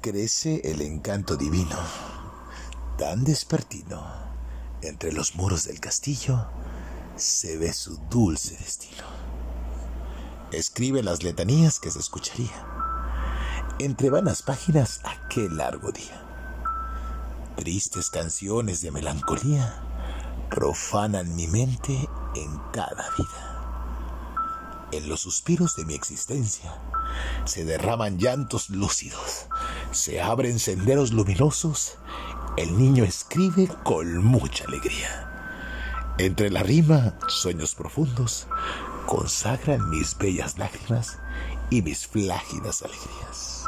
crece el encanto divino, tan despertino, entre los muros del castillo se ve su dulce destino. Escribe las letanías que se escucharía entre vanas páginas aquel largo día. Tristes canciones de melancolía profanan mi mente en cada vida. En los suspiros de mi existencia se derraman llantos lúcidos, se abren senderos luminosos, el niño escribe con mucha alegría. Entre la rima, sueños profundos consagran mis bellas lágrimas y mis flágidas alegrías.